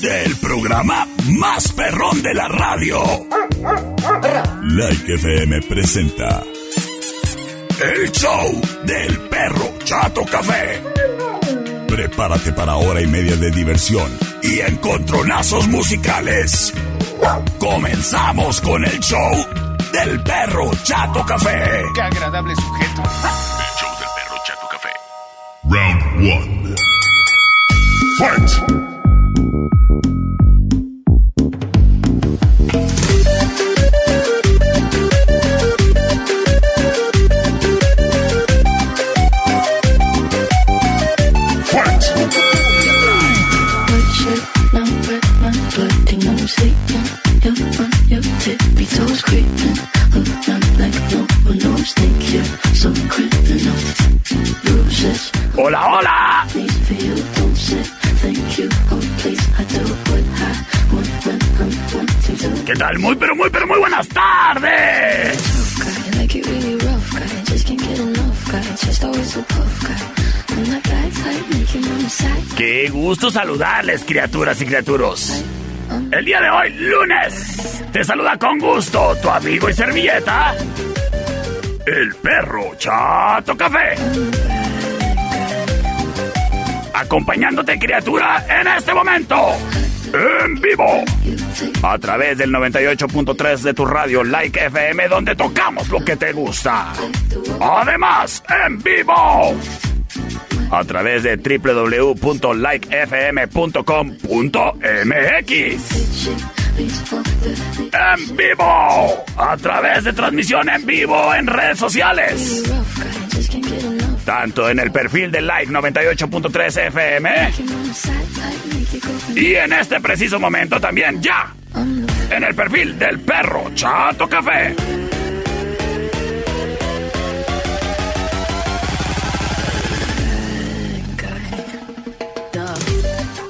del programa más perrón de la radio. Like FM presenta el show del perro Chato Café. Prepárate para hora y media de diversión y encontronazos musicales. Comenzamos con el show del perro Chato Café. Qué agradable sujeto. El show del perro Chato Café. Round 1. Fight! ¡Hola, hola! Thank you. ¿Qué tal? Muy, pero muy, pero muy buenas tardes. Qué gusto saludarles, criaturas y criaturos. El día de hoy, lunes, te saluda con gusto tu amigo y servilleta, el perro Chato Café. Acompañándote, criatura, en este momento, en vivo, a través del 98.3 de tu radio Like FM, donde tocamos lo que te gusta. Además, en vivo a través de www.likefm.com.mx. En vivo, a través de transmisión en vivo en redes sociales, tanto en el perfil de Like 98.3 FM y en este preciso momento también ya en el perfil del perro Chato Café.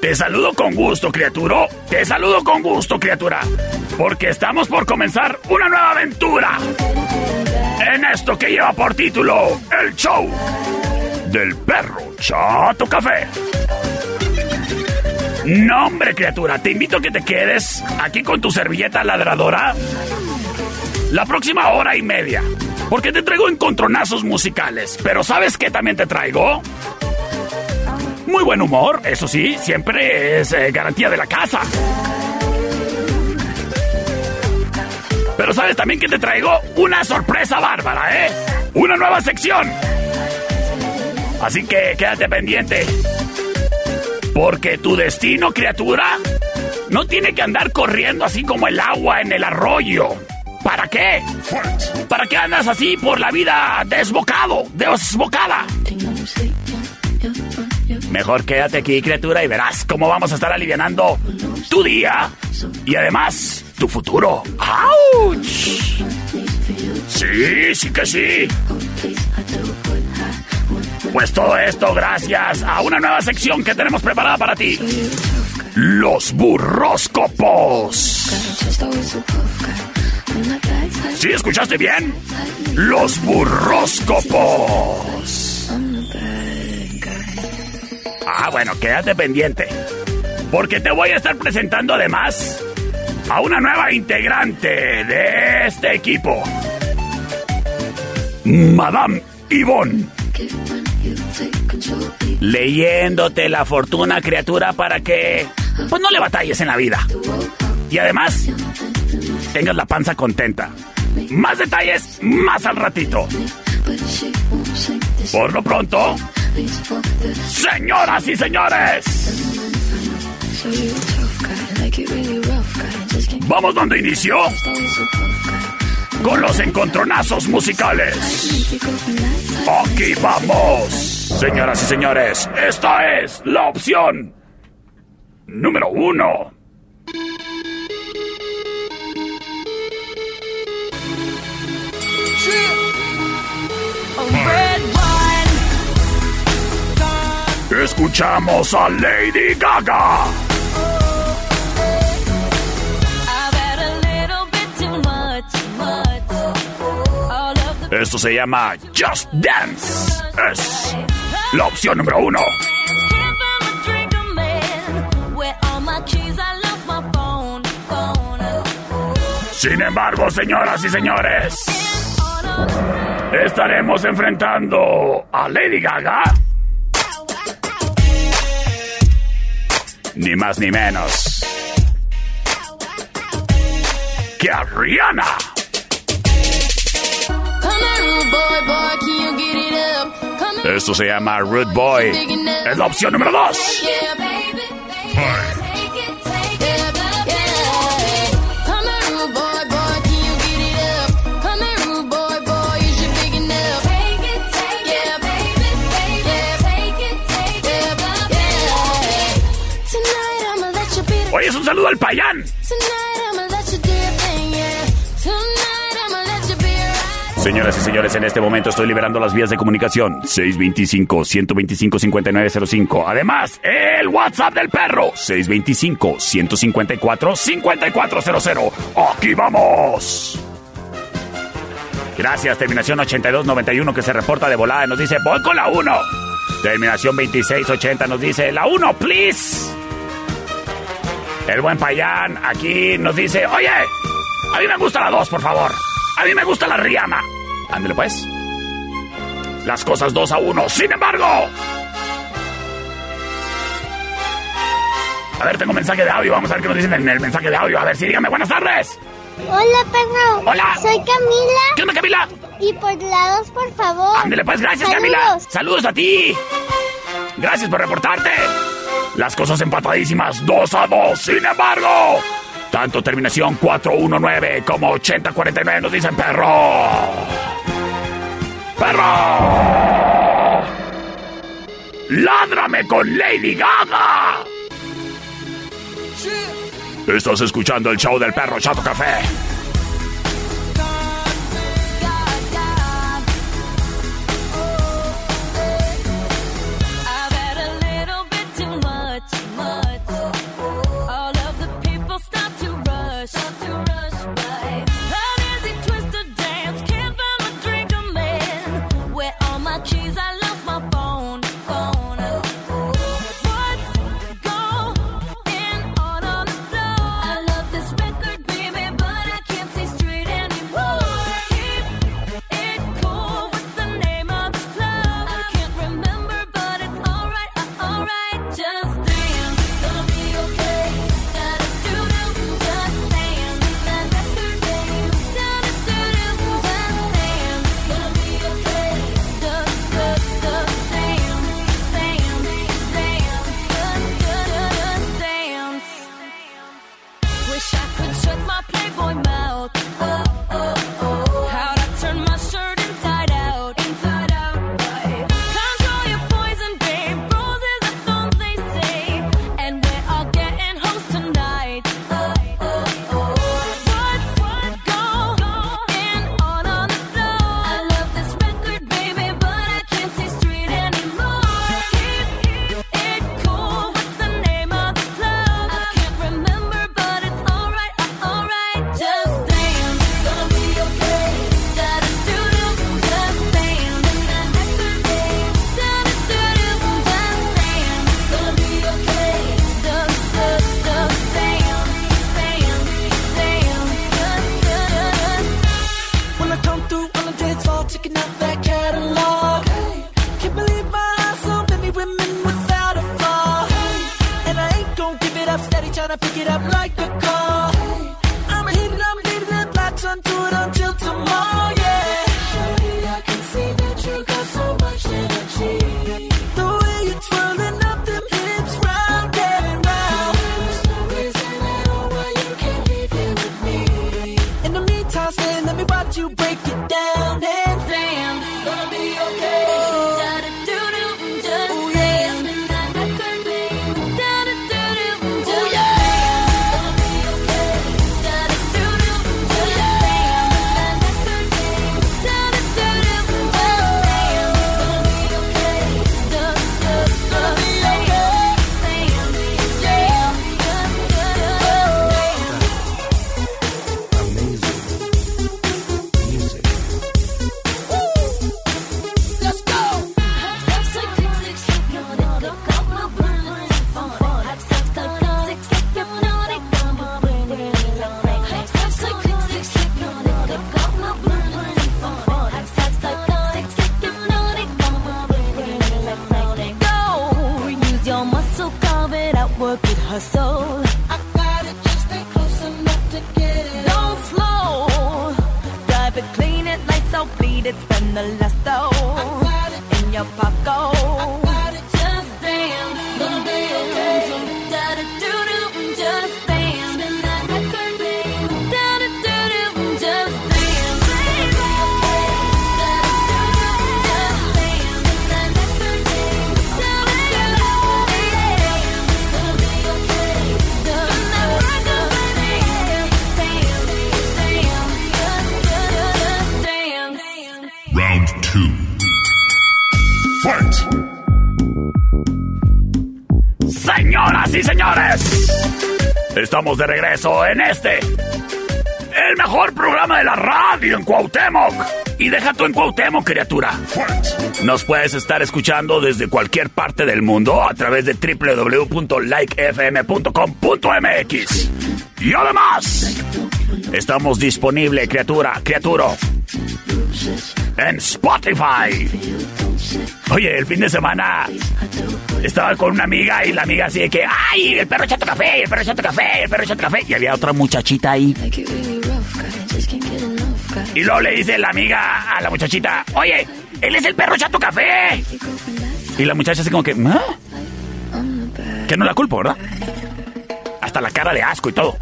Te saludo con gusto, criatura. Te saludo con gusto, criatura. Porque estamos por comenzar una nueva aventura. En esto que lleva por título El Show del Perro Chato Café. No, hombre, criatura, te invito a que te quedes aquí con tu servilleta ladradora la próxima hora y media. Porque te traigo encontronazos musicales. Pero ¿sabes qué también te traigo? Muy buen humor, eso sí, siempre es eh, garantía de la casa. Pero sabes también que te traigo una sorpresa bárbara, ¿eh? Una nueva sección. Así que quédate pendiente. Porque tu destino, criatura, no tiene que andar corriendo así como el agua en el arroyo. ¿Para qué? ¿Para qué andas así por la vida desbocado, desbocada? Mejor quédate aquí, criatura, y verás cómo vamos a estar alivianando tu día y además tu futuro. ¡Auch! Sí, sí que sí. Pues todo esto gracias a una nueva sección que tenemos preparada para ti. Los like ¿Sí escuchaste bien? Los burróscopos. Ah, bueno, quédate pendiente. Porque te voy a estar presentando además a una nueva integrante de este equipo. Madame Yvonne. Leyéndote la fortuna, criatura, para que pues no le batalles en la vida. Y además, tengas la panza contenta. Más detalles, más al ratito. Por lo pronto, señoras y señores, vamos puff guy. con los encontronazos musicales. Aquí vamos. Señoras y señores, esta es la opción número uno. Escuchamos a Lady Gaga. Esto se llama Just Dance. Es la opción número uno. Sin embargo, señoras y señores, estaremos enfrentando a Lady Gaga. ni más ni menos que a Rihanna. Esto se llama Rude Boy. Es la opción número 2. Saludo al payán. Señoras y señores, en este momento estoy liberando las vías de comunicación. 625-125-5905. Además, el WhatsApp del perro. 625-154-5400. Aquí vamos. Gracias, terminación 8291 que se reporta de volada. Nos dice, voy con la 1. Terminación 2680 nos dice, la 1, please. El buen payán aquí nos dice, oye, a mí me gusta la 2, por favor. A mí me gusta la Rihanna. Ándale pues. Las cosas 2 a 1. Sin embargo. A ver, tengo mensaje de audio. Vamos a ver qué nos dicen en el mensaje de audio. A ver, sí, dígame. Buenas tardes. Hola, perro. Hola. Soy Camila. ¿Qué onda, Camila? Y por la 2, por favor. Ándale pues, gracias, Camila. Saludos a ti. Gracias por reportarte. Las cosas empatadísimas, 2 a 2. Sin embargo, tanto terminación 419 como 8049 nos dicen perro. ¡Perro! ¡Ládrame con Lady Gaga! Estás escuchando el show del perro Chato Café. Estamos de regreso en este, el mejor programa de la radio en Cuauhtémoc. Y deja tú en Cuauhtémoc, criatura. Nos puedes estar escuchando desde cualquier parte del mundo a través de www.likefm.com.mx. Y además, estamos disponible, criatura, criaturo, en Spotify. Oye, el fin de semana estaba con una amiga y la amiga así de que, ¡ay, el perro chato café, el perro chato café, el perro chato café! Y había otra muchachita ahí. Y luego le dice la amiga a la muchachita, oye, él es el perro chato café. Y la muchacha así como que, ¿ah? Que no la culpo, ¿verdad? Hasta la cara de asco y todo.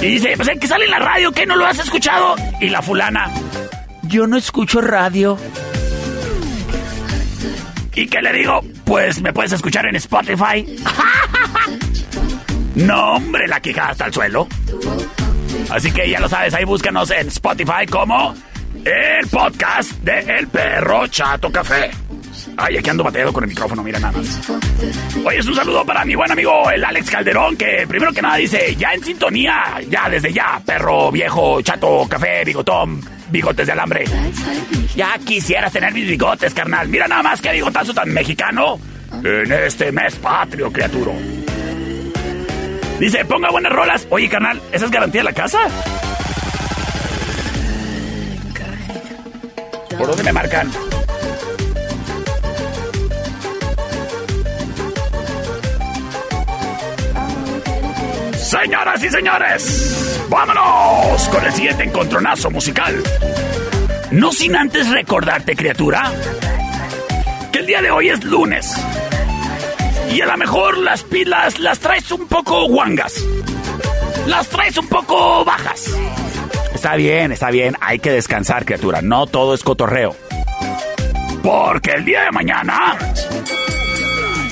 Y dice, pues que sale en la radio, ¿qué no lo has escuchado? Y la fulana, yo no escucho radio. ¿Y qué le digo? Pues me puedes escuchar en Spotify. no, hombre, la quijada hasta el suelo. Así que ya lo sabes, ahí búscanos en Spotify como el podcast de El Perro Chato Café. Ay, aquí ando batallado con el micrófono, mira nada más. Oye, es un saludo para mi buen amigo el Alex Calderón, que primero que nada dice, ya en sintonía, ya desde ya, perro viejo, chato, café, bigotón, bigotes de alambre. Ya quisieras tener mis bigotes, carnal. Mira nada más que bigotazo tan mexicano en este mes patrio, criatura. Dice, ponga buenas rolas. Oye, carnal, ¿esa es garantía de la casa? ¿Por dónde me marcan? Señoras y señores, vámonos con el siguiente encontronazo musical. No sin antes recordarte, criatura, que el día de hoy es lunes. Y a lo mejor las pilas las traes un poco guangas. Las traes un poco bajas. Está bien, está bien. Hay que descansar, criatura. No todo es cotorreo. Porque el día de mañana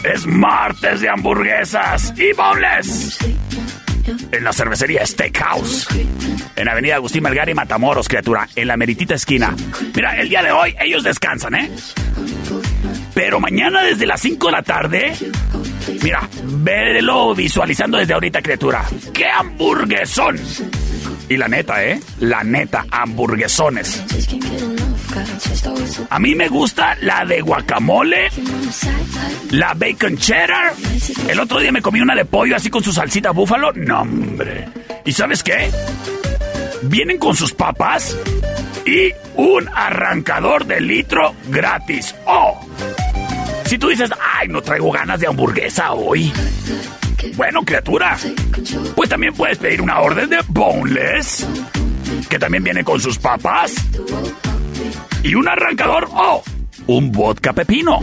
es martes de hamburguesas y boneless. En la cervecería Steakhouse. En Avenida Agustín Melgar y Matamoros, criatura. En la meritita esquina. Mira, el día de hoy ellos descansan, ¿eh? Pero mañana desde las 5 de la tarde. Mira, velo visualizando desde ahorita, criatura. ¡Qué hamburguesón! Y la neta, ¿eh? La neta, hamburguesones. A mí me gusta la de guacamole, la bacon cheddar. El otro día me comí una de pollo así con su salsita búfalo. No, hombre. ¿Y sabes qué? Vienen con sus papas y un arrancador de litro gratis. ¡Oh! Si tú dices, ay, no traigo ganas de hamburguesa hoy. Bueno, criatura, pues también puedes pedir una orden de boneless, que también viene con sus papas, y un arrancador o un vodka pepino.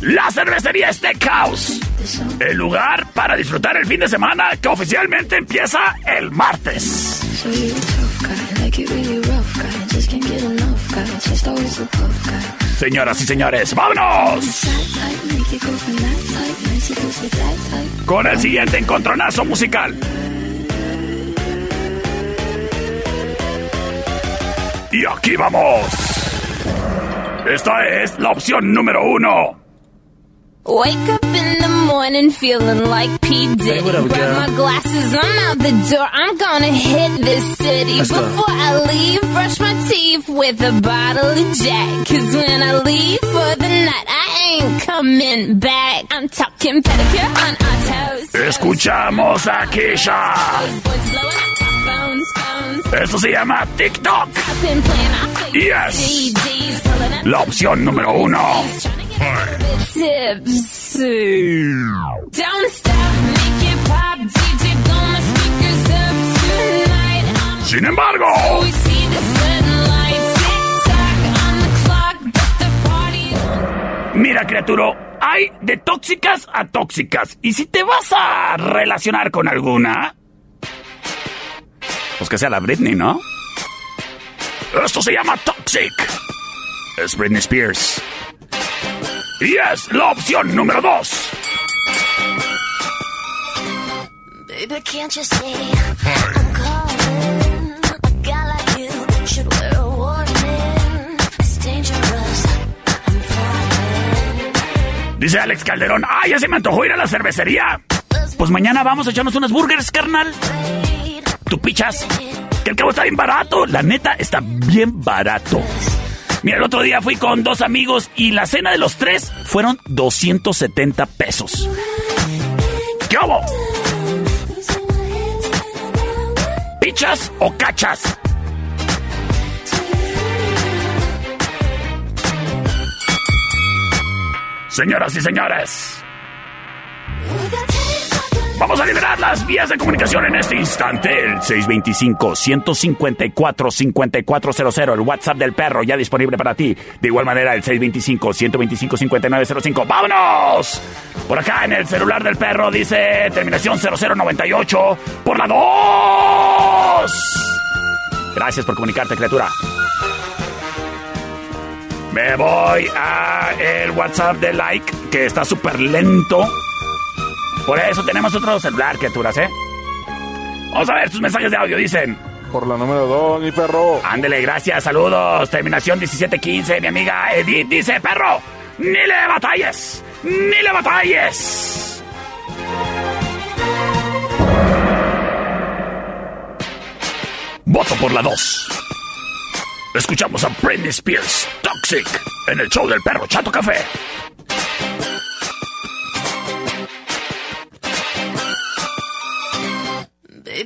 La cervecería Steakhouse, el lugar para disfrutar el fin de semana que oficialmente empieza el martes. Señoras y señores, vámonos con el siguiente encontronazo musical. Y aquí vamos. Esta es la opción número uno. Wake up morning feeling like P. Diddy. what up, Grab my glasses, I'm out the door. I'm gonna hit this city. Let's go. Before I leave, brush my teeth with a bottle of Jack. Cause when I leave for the night, I ain't coming back. I'm talking pedicure on our toes. Escuchamos a Keisha. Boys blowing up our phones, phones. Esto se llama TikTok. I've been playing our favorite Yes. CDs, pulling up La opción número uno. trying Sin embargo. Mira, criaturo, hay de tóxicas a tóxicas. Y si te vas a relacionar con alguna, pues que sea la Britney, ¿no? Esto se llama Toxic. Es Britney Spears. Y es la opción número dos. Baby, can't you see I'm calling? A guy like you should wear a warning. It's dangerous. I'm falling. Dice Alex Calderón, ¡ah, ya se me antojó ir a la cervecería! Pues mañana vamos a echarnos unas burgers, carnal. Tú pichas. Que el cabo está bien barato. La neta, está bien barato. Mira, el otro día fui con dos amigos y la cena de los tres fueron 270 pesos. ¿Qué hubo? ¿Pichas o cachas? Señoras y señores, vamos a liberar las vías de comunicación en este instante. El 625-154-5400, el WhatsApp del perro ya disponible para ti. De igual manera, el 625-125-5905. ¡Vámonos! Por acá en el celular del perro dice terminación 0098 por la 2. Gracias por comunicarte, criatura. Me voy a el WhatsApp de like, que está súper lento. Por eso tenemos otro celular, criaturas, ¿eh? Vamos a ver tus mensajes de audio, dicen. Por la número dos, mi perro. Ándele, gracias, saludos. Terminación 1715, mi amiga Edith dice, perro, ni le batalles, ni le batalles. Voto por la 2. Escuchamos a Britney Spears, Toxic, en el show del perro Chato Café.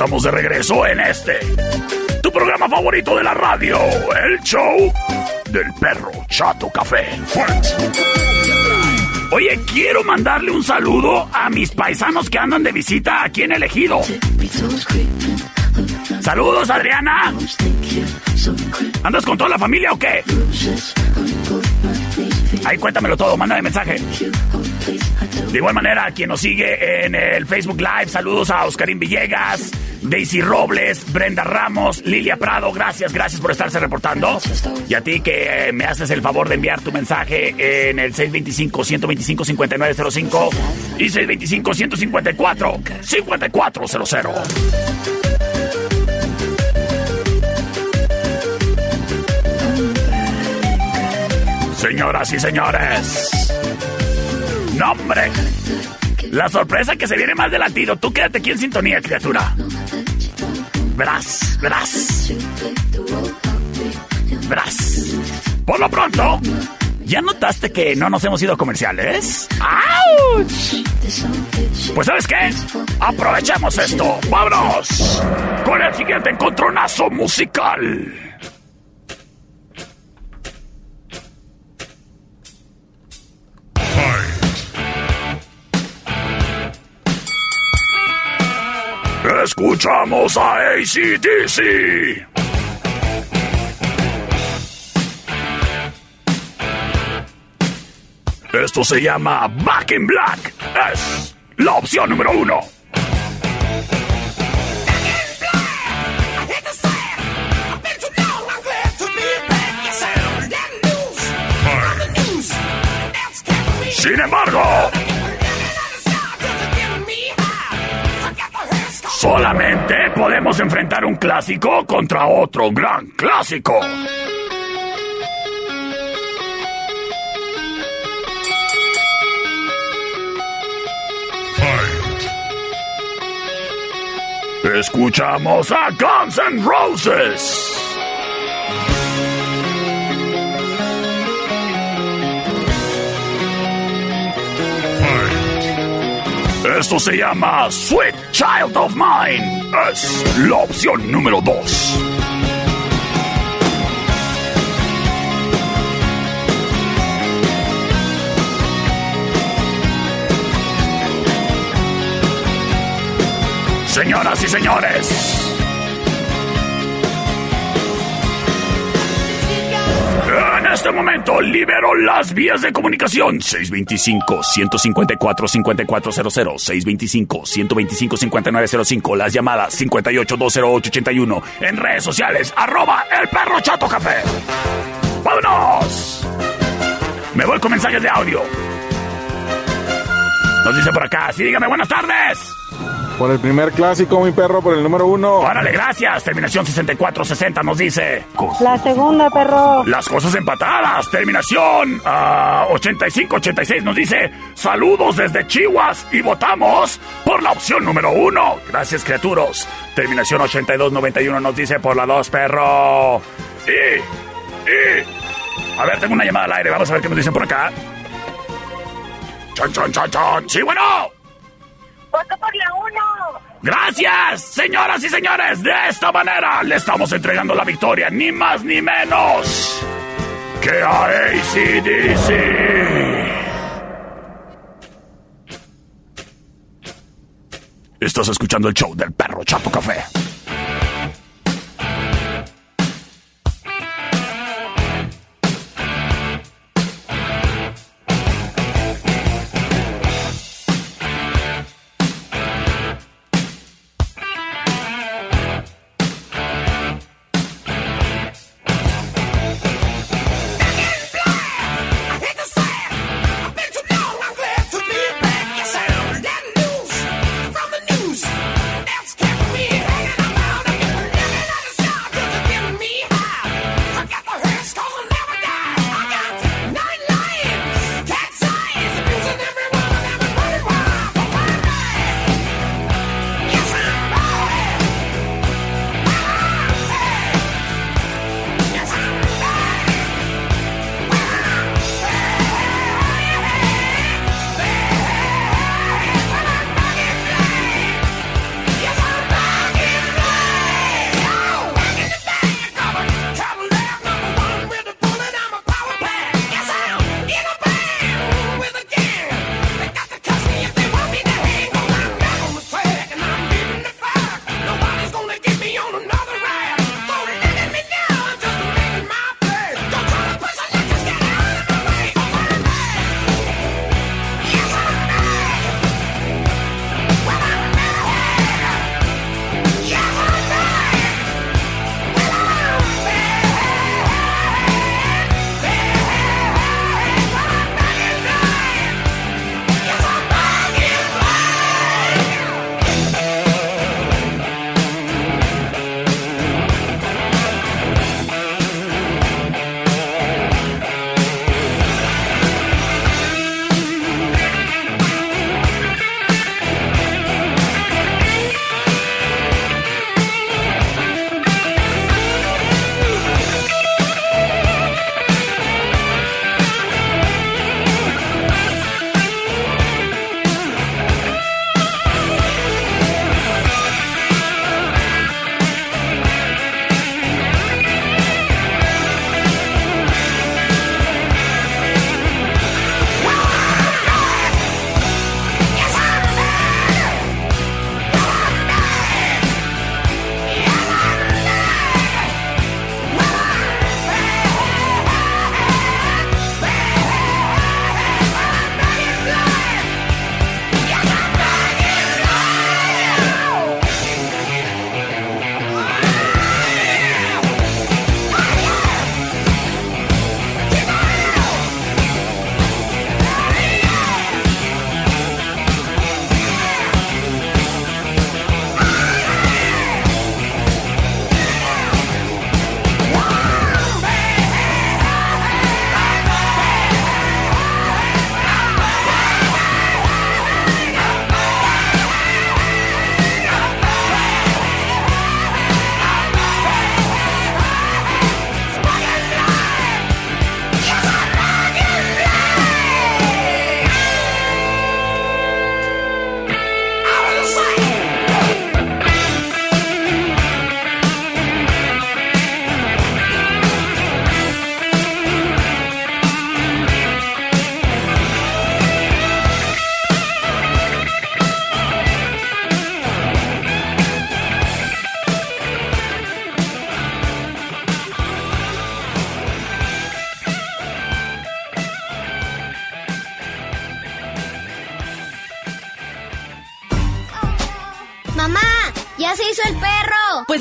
Estamos de regreso en este, tu programa favorito de la radio, el show del perro Chato Café. Oye, quiero mandarle un saludo a mis paisanos que andan de visita aquí en el ejido. Saludos, Adriana. ¿Andas con toda la familia o qué? Ahí cuéntamelo todo, mándame mensaje. De igual manera, quien nos sigue en el Facebook Live, saludos a Oscarín Villegas, Daisy Robles, Brenda Ramos, Lilia Prado, gracias, gracias por estarse reportando. Y a ti que eh, me haces el favor de enviar tu mensaje en el 625-125-5905 y 625-154-5400. Señoras y señores, nombre. La sorpresa que se viene más adelantito. Tú quédate aquí en sintonía, criatura. Verás, verás, verás. Por lo pronto, ¿ya notaste que no nos hemos ido comerciales? ¡Auch! Pues ¿sabes qué? Aprovechemos esto. ¡Vámonos! Con el siguiente encontronazo musical. Escuchamos a ACDC. Esto se llama Back in Black. Es la opción número uno. Sin embargo, solamente podemos enfrentar un clásico contra otro gran clásico. Escuchamos a Guns N' Roses. Esto se llama Sweet Child of Mine. Es la opción número 2. Señoras y señores. Este momento libero las vías de comunicación 625-154-5400, 625-125-5905, las llamadas 58-208-81, en redes sociales, arroba el perro chato café. ¡Vámonos! Me voy con mensajes de audio. Nos dice por acá, sí, dígame buenas tardes. Por el primer clásico, mi perro, por el número uno. Órale, gracias. Terminación 6460 nos dice. La segunda, perro. Las cosas empatadas. Terminación ah, 8586 nos dice saludos desde Chihuas y votamos por la opción número uno. Gracias, criaturos. Terminación 8291 nos dice por la dos, perro. Y, y. A ver, tengo una llamada al aire. Vamos a ver qué nos dicen por acá. Chon, chon, chon, chon. Sí, bueno. Gracias, señoras y señores. De esta manera le estamos entregando la victoria, ni más ni menos que a ACDC. Estás escuchando el show del perro Chato Café.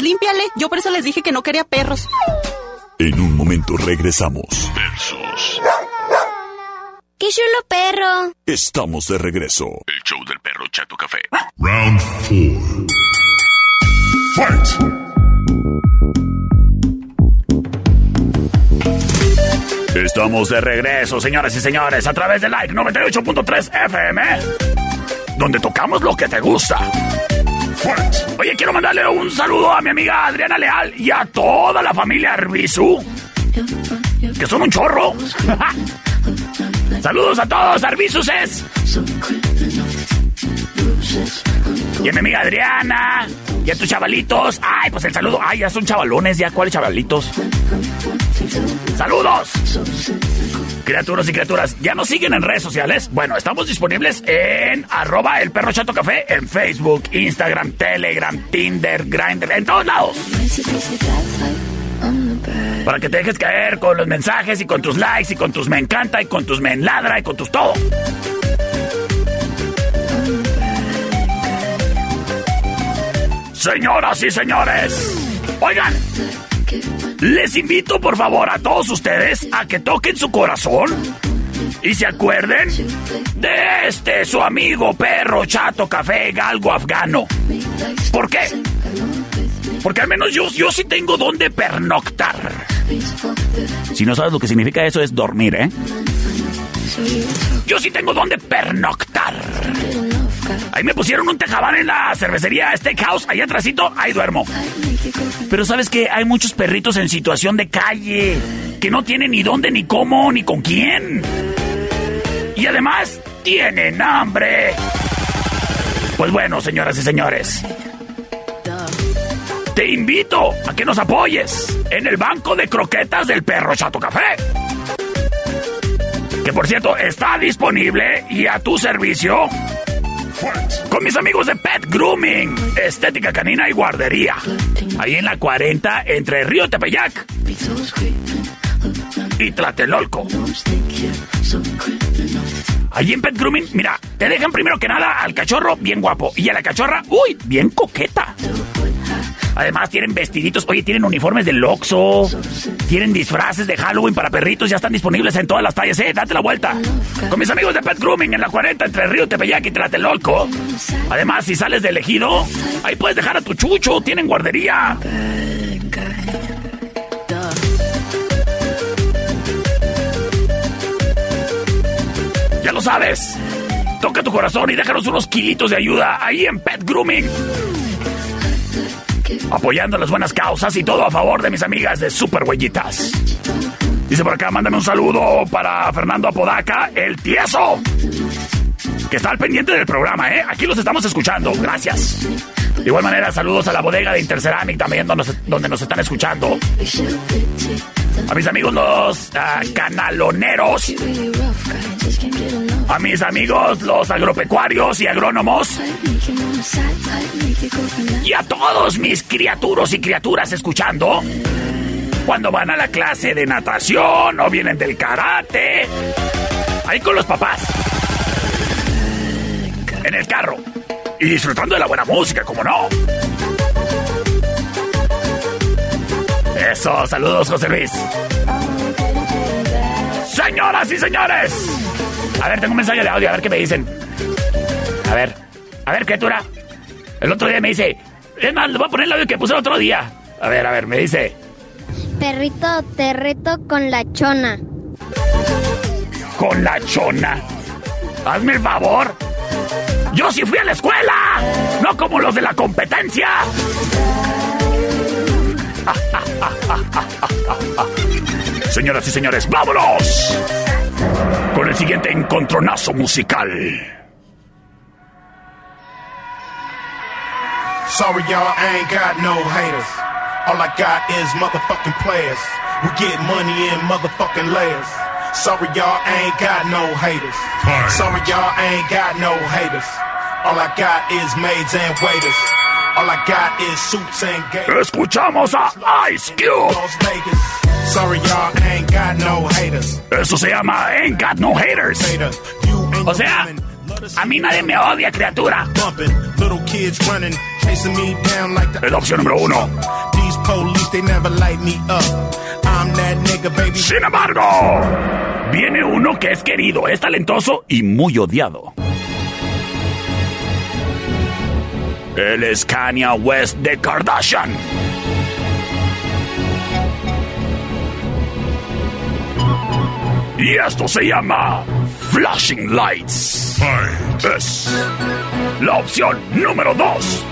Límpiale. Yo por eso les dije que no quería perros. En un momento regresamos. Versus. ¡Qué chulo perro! Estamos de regreso. El show del perro Chato Café. Round four. Fight! Estamos de regreso, señoras y señores, a través de Like 98.3 FM, donde tocamos lo que te gusta. Oye, quiero mandarle un saludo a mi amiga Adriana Leal y a toda la familia Arbizu, que son un chorro. Saludos a todos, Arbizuses. Y a mi amiga Adriana. Y a tus chavalitos. Ay, pues el saludo. Ay, ya son chavalones, ya. ¿Cuáles chavalitos? ¡Saludos! Criaturas y criaturas, ¿ya nos siguen en redes sociales? Bueno, estamos disponibles en arroba el perro café en Facebook, Instagram, Telegram, Tinder, Grindr, en todos lados. Para que te dejes caer con los mensajes y con tus likes y con tus me encanta y con tus me enladra y con tus todo. Señoras y señores, oigan, les invito por favor a todos ustedes a que toquen su corazón y se acuerden de este su amigo perro chato café galgo afgano. ¿Por qué? Porque al menos yo, yo sí tengo donde pernoctar. Si no sabes lo que significa eso es dormir, ¿eh? Yo sí tengo donde pernoctar. Ahí me pusieron un tejabán en la cervecería Steakhouse, allá atrásito, ahí duermo. Pero sabes que hay muchos perritos en situación de calle, que no tienen ni dónde, ni cómo, ni con quién. Y además, tienen hambre. Pues bueno, señoras y señores. Te invito a que nos apoyes en el banco de croquetas del perro Chato Café. Que por cierto, está disponible y a tu servicio con mis amigos de Pet Grooming, Estética Canina y Guardería. Ahí en la 40 entre Río Tepeyac y Tlatelolco. Allí en Pet Grooming, mira, te dejan primero que nada al cachorro bien guapo y a la cachorra, uy, bien coqueta. Además tienen vestiditos, oye, tienen uniformes del Oxxo, tienen disfraces de Halloween para perritos, ya están disponibles en todas las tallas, eh, date la vuelta. Con mis amigos de Pet Grooming en la 40 entre Río Tepeyac y Tlatelolco. Además, si sales de elegido, ahí puedes dejar a tu chucho, tienen guardería. Ya lo sabes. Toca tu corazón y déjanos unos kilitos de ayuda ahí en Pet Grooming. Apoyando las buenas causas y todo a favor de mis amigas de Super Huellitas. Dice por acá, mándame un saludo para Fernando Apodaca, el tieso. Que está al pendiente del programa, ¿eh? Aquí los estamos escuchando. Gracias. De igual manera, saludos a la bodega de Interceramic también, donde nos, donde nos están escuchando. A mis amigos los ah, canaloneros. A mis amigos los agropecuarios y agrónomos. Y a todos mis criaturos y criaturas escuchando. Cuando van a la clase de natación o vienen del karate. Ahí con los papás. En el carro. Y disfrutando de la buena música, como no. Eso, saludos, José Luis. Señoras y señores. A ver, tengo un mensaje de audio, a ver qué me dicen. A ver, a ver, criatura. El otro día me dice, es más, le voy a poner el audio que puse el otro día. A ver, a ver, me dice, Perrito, te reto con la chona. con la chona. Hazme el favor. Yo sí fui a la escuela, no como los de la competencia. Señoras y señores, vámonos con el siguiente encontronazo musical. Sorry, y'all, I ain't got no haters. All I got is motherfucking players. We get money in motherfucking layers. Sorry, y'all, I ain't got no haters. Fire. Sorry, y'all, I ain't got no haters. All I got is maids and waiters. All I got is suits and gators. Escuchamos a Ice Cube. Sorry, y'all, ain't got no haters. Eso se llama Ain't Got No Haters. O sea, A mí nadie me odia, criatura. Little kids running, chasing me down like the Es la opción número uno. These police, they never light me up. I'm that nigga, baby. Sin embargo, viene uno que es querido, es talentoso y muy odiado. Él es Kanye West de Kardashian. Y esto se llama Flashing Lights. Es la opción número 2.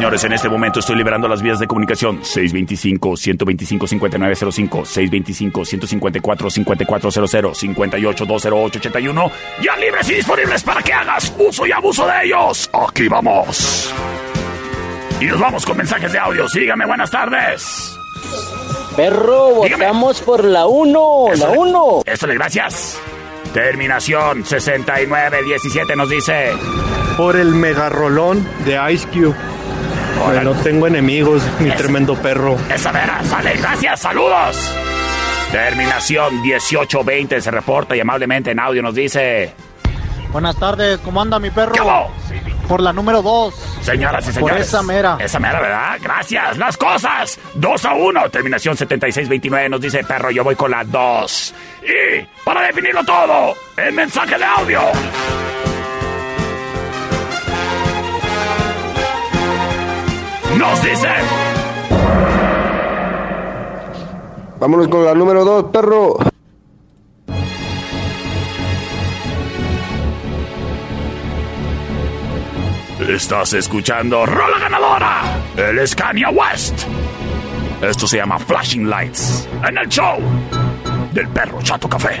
Señores, en este momento estoy liberando las vías de comunicación 625-125-5905, 625-154-5400, 58-208-81, ya libres y disponibles para que hagas uso y abuso de ellos. Aquí vamos. Y nos vamos con mensajes de audio. Sígame, buenas tardes. Perro, Dígame. votamos por la 1, la 1. Esto le gracias. Terminación 6917 nos dice. Por el megarrolón de Ice Cube. Órale. No tengo enemigos, mi tremendo perro. Esa vera, sale, gracias, saludos. Terminación 1820 se reporta y amablemente en audio nos dice. Buenas tardes, ¿cómo anda mi perro? ¿Qué hubo? Por la número 2. Señoras y Por señores. esa mera. Esa mera, ¿verdad? Gracias. Las cosas. 2 a 1. Terminación 7629 nos dice, perro, yo voy con la 2. Y para definirlo todo, el mensaje de audio. Nos dice. Vámonos con la número 2, perro. Estás escuchando Rola Ganadora. Él es Kanye West. Esto se llama Flashing Lights. En el show del perro Chato Café.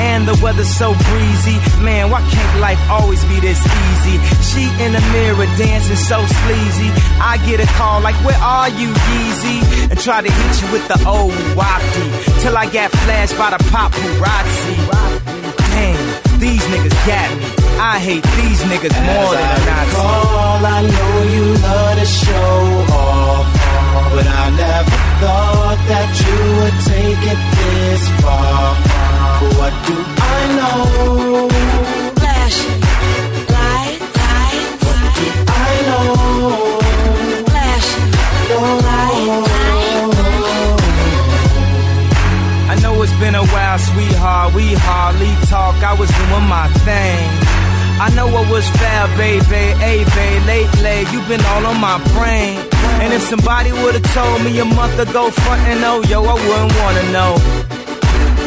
And the weather's so breezy. Man, why can't life always be this easy? She in the mirror dancing so sleazy. I get a call like, Where are you, Yeezy? And try to hit you with the old wacky. Till I got flashed by the paparazzi. Damn, these niggas got me. I hate these niggas more than a Nazi. All I know you love to show off, but I never thought that you would take it this far. What do I know? Flashing lights, lights. What do I know? Flashing I know it's been a while, sweetheart. We hardly talk. I was doing my thing. I know what was fair, baby. Hey, babe, lately you've been all on my brain. And if somebody would've told me a month ago, front and oh, yo, I wouldn't wanna know.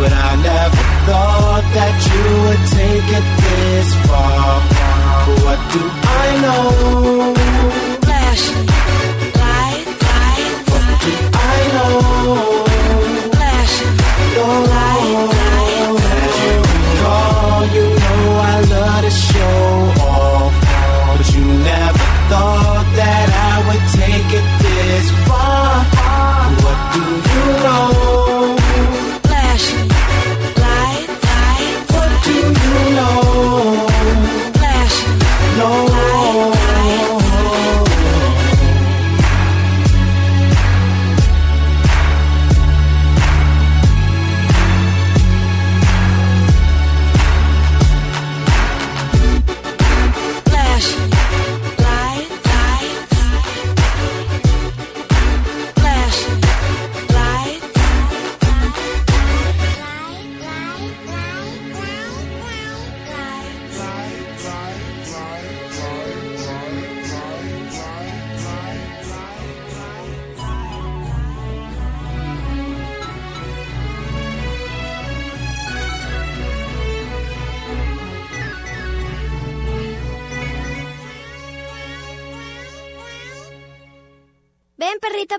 but I never thought that you would take it this far. What do I know?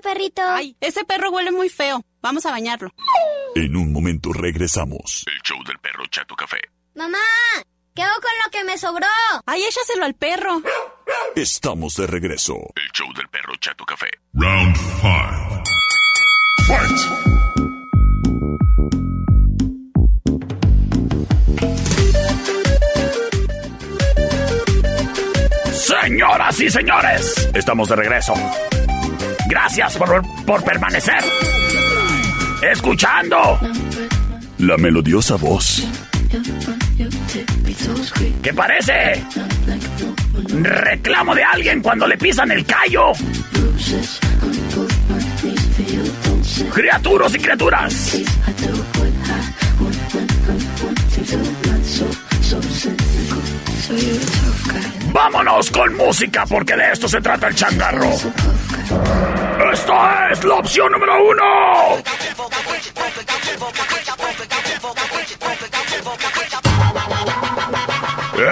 Perrito, perrito. Ay, ese perro huele muy feo. Vamos a bañarlo. En un momento regresamos. El show del perro Chato Café. Mamá, ¿qué hago con lo que me sobró? Ay, échaselo al perro. Estamos de regreso. El show del perro Chato Café. Round 5. Fight! Señoras y señores, estamos de regreso. Gracias por, por permanecer. Escuchando La melodiosa voz. ¿Qué parece? Reclamo de alguien cuando le pisan el callo. Criaturas y criaturas. Vámonos con música porque de esto se trata el changarro. Esta es la opción número uno.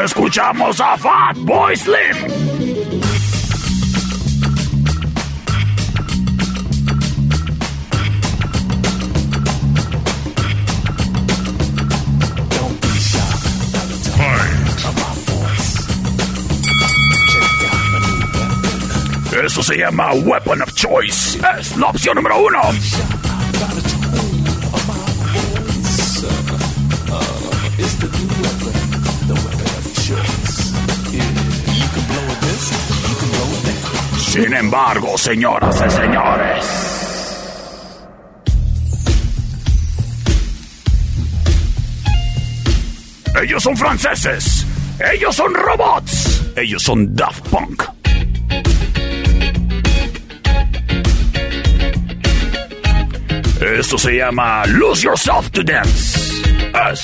Escuchamos a Fat Boy Slim. Eso se llama Weapon of Choice. Es la opción número uno. Sin embargo, señoras y señores. Ellos son franceses. Ellos son robots. Ellos son Daft Punk. Esto se llama Lose Yourself to Dance. Es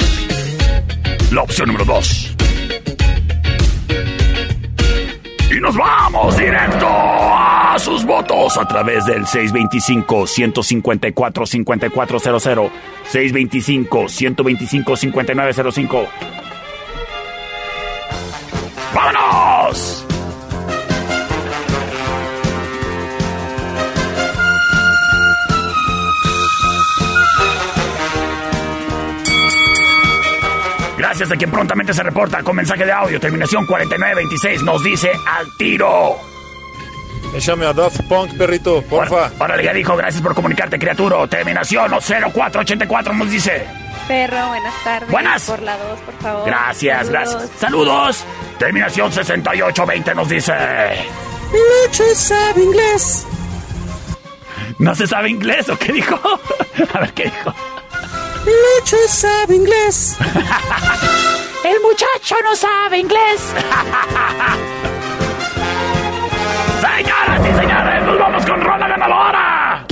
la opción número dos. Y nos vamos directo a sus votos a través del 625-154-5400. 625-125-5905. ¡Vámonos! Gracias a quien prontamente se reporta con mensaje de audio. Terminación 4926 nos dice al tiro. Échame a Daft Punk, perrito, porfa. Órale, ya dijo, gracias por comunicarte, criatura. Terminación 0484 nos dice. Perro, buenas tardes. Buenas. Por la 2, por favor. Gracias, Saludos. gracias. Saludos. Terminación 6820 nos dice. Lucho sabe inglés. ¿No se sabe inglés o qué dijo? A ver qué dijo. Lucho sabe inglés. El muchacho no sabe inglés. Señoras y señores, nos vamos con Rola Ganadora.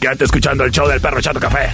Quédate escuchando el show del perro Chato Café.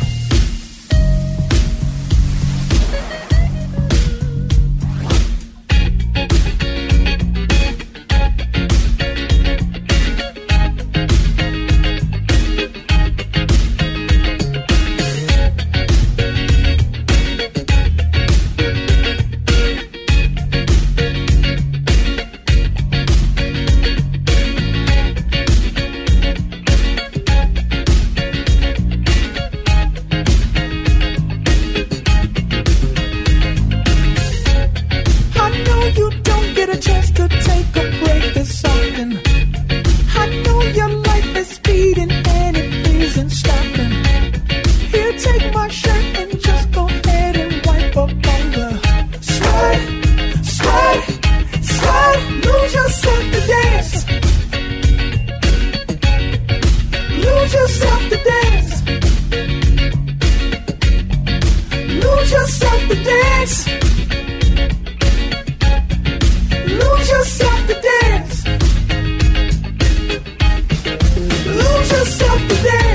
stop the day.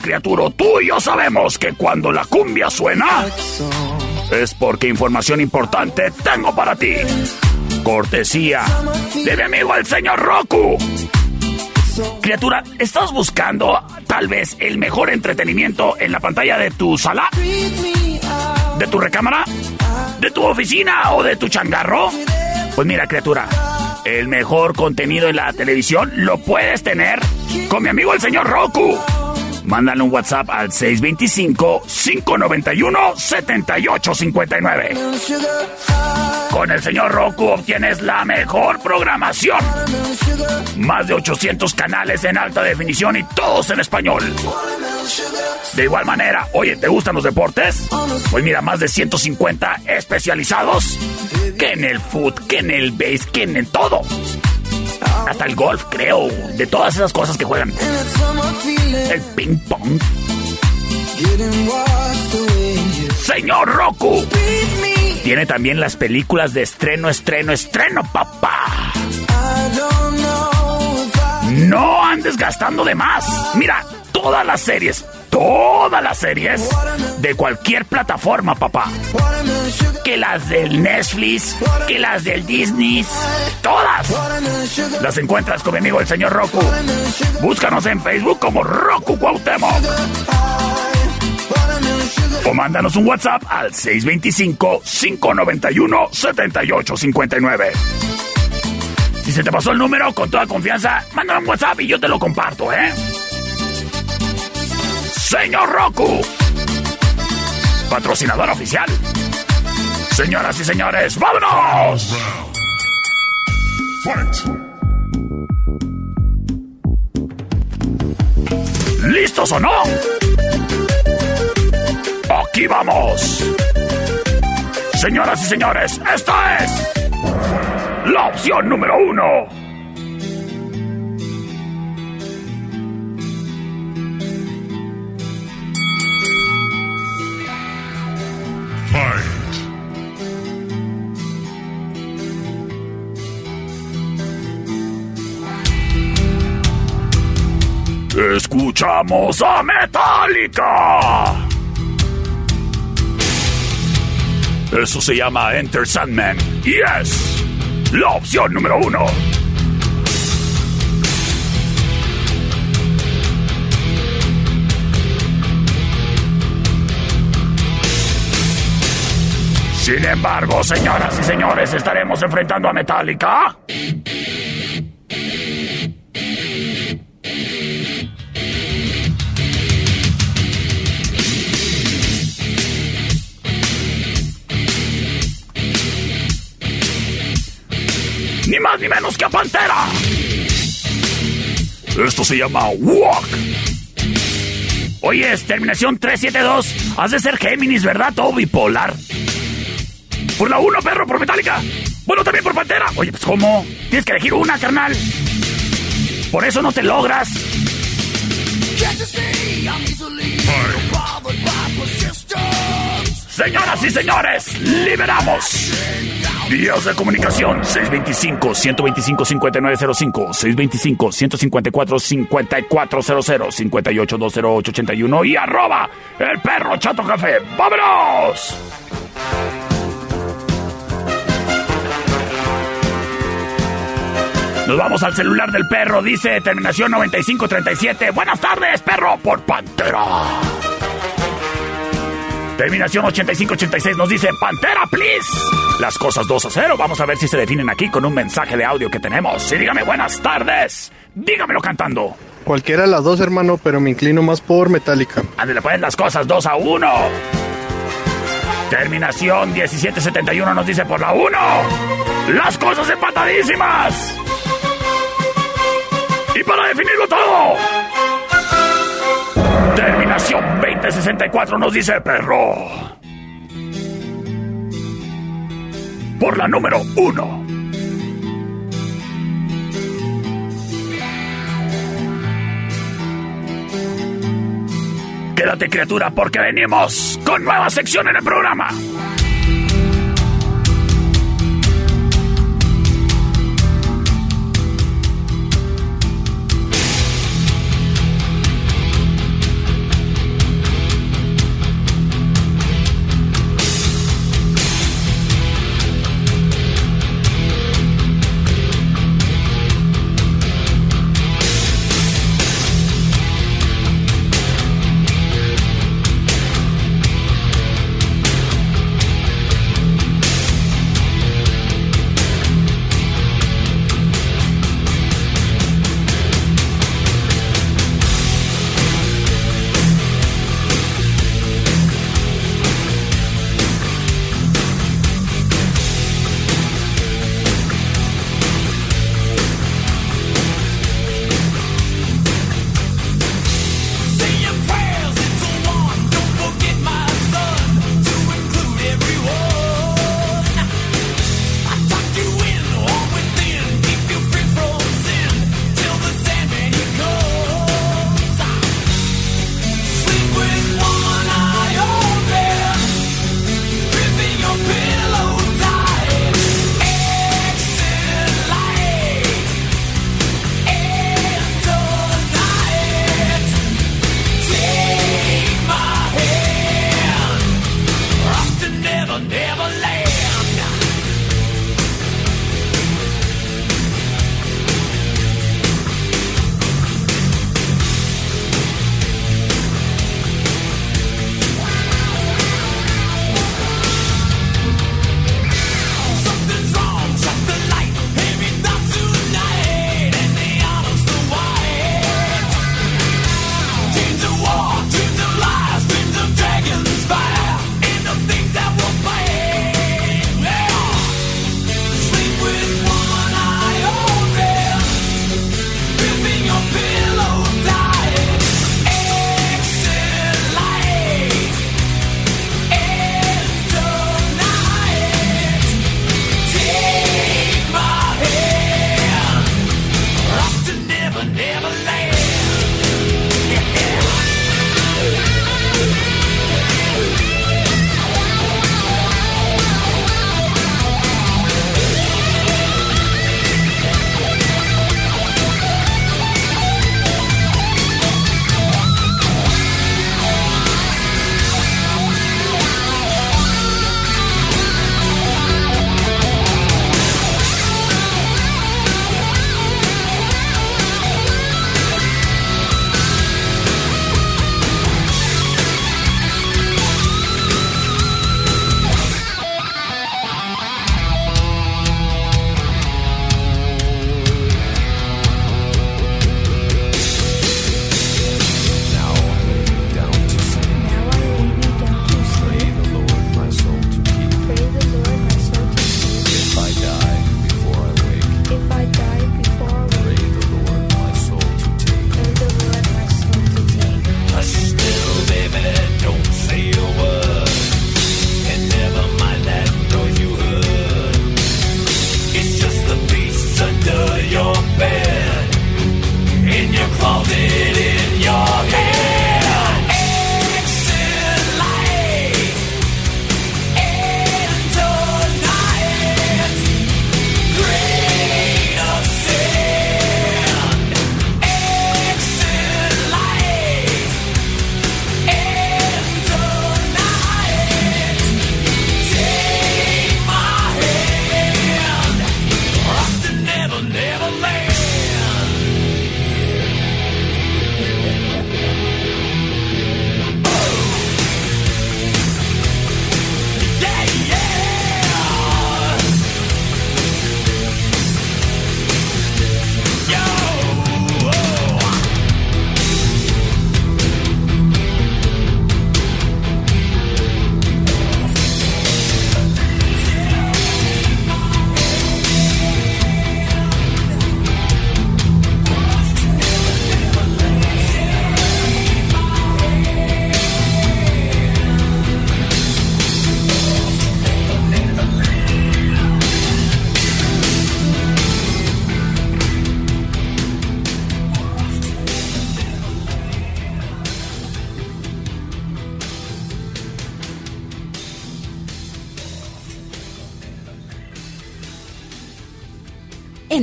Criatura, tú y yo sabemos que cuando la cumbia suena es porque información importante tengo para ti. Cortesía de mi amigo el señor Roku. Criatura, ¿estás buscando tal vez el mejor entretenimiento en la pantalla de tu sala? ¿De tu recámara? ¿De tu oficina o de tu changarro? Pues mira, criatura, el mejor contenido en la televisión lo puedes tener con mi amigo el señor Roku. Mándale un WhatsApp al 625-591-7859. Con el señor Roku obtienes la mejor programación. Más de 800 canales en alta definición y todos en español. De igual manera, oye, ¿te gustan los deportes? Pues mira, más de 150 especializados. Que en el foot, que en el base, que en el todo. Hasta el golf, creo. De todas esas cosas que juegan. El ping pong. Señor Roku. Tiene también las películas de estreno, estreno, estreno, papá. No andes gastando de más. Mira, todas las series, todas las series de cualquier plataforma, papá. Que las del Netflix, que las del Disney, todas. Las encuentras con mi amigo el señor Roku. Búscanos en Facebook como Roku Cuauhtémoc. O mándanos un WhatsApp al 625-591-7859. Si se te pasó el número, con toda confianza, mándame un WhatsApp y yo te lo comparto, ¿eh? Señor Roku. Patrocinador oficial. Señoras y señores, ¡vámonos! ¿Listos o no? Aquí vamos. Señoras y señores, esta es la opción número uno. Escuchamos a Metallica. Eso se llama Enter Sandman y es la opción número uno. Sin embargo, señoras y señores, estaremos enfrentando a Metallica. Ni más ni menos que a Pantera. Esto se llama Walk. Oye, es terminación 372. Has de ser Géminis, ¿verdad? Todo bipolar. Por la 1, perro, por Metallica. Bueno, también por Pantera. Oye, pues ¿cómo? Tienes que elegir una, carnal. Por eso no te logras. Señoras y señores, liberamos. Vías de comunicación 625-125-5905, 625-154-5400, 58-208-81 y arroba el perro chato café. ¡Vámonos! Nos vamos al celular del perro, dice terminación 9537. Buenas tardes, perro, por Pantera. Terminación 8586 nos dice Pantera, please. Las cosas 2 a 0. Vamos a ver si se definen aquí con un mensaje de audio que tenemos. Y dígame buenas tardes. Dígamelo cantando. Cualquiera de las dos, hermano, pero me inclino más por Metallica. Ándale, pues las cosas 2 a 1. Terminación 1771 nos dice por la 1. Las cosas empatadísimas. Y para definirlo todo. Terminación 2064 nos dice perro. Por la número 1. Quédate criatura porque venimos con nueva sección en el programa.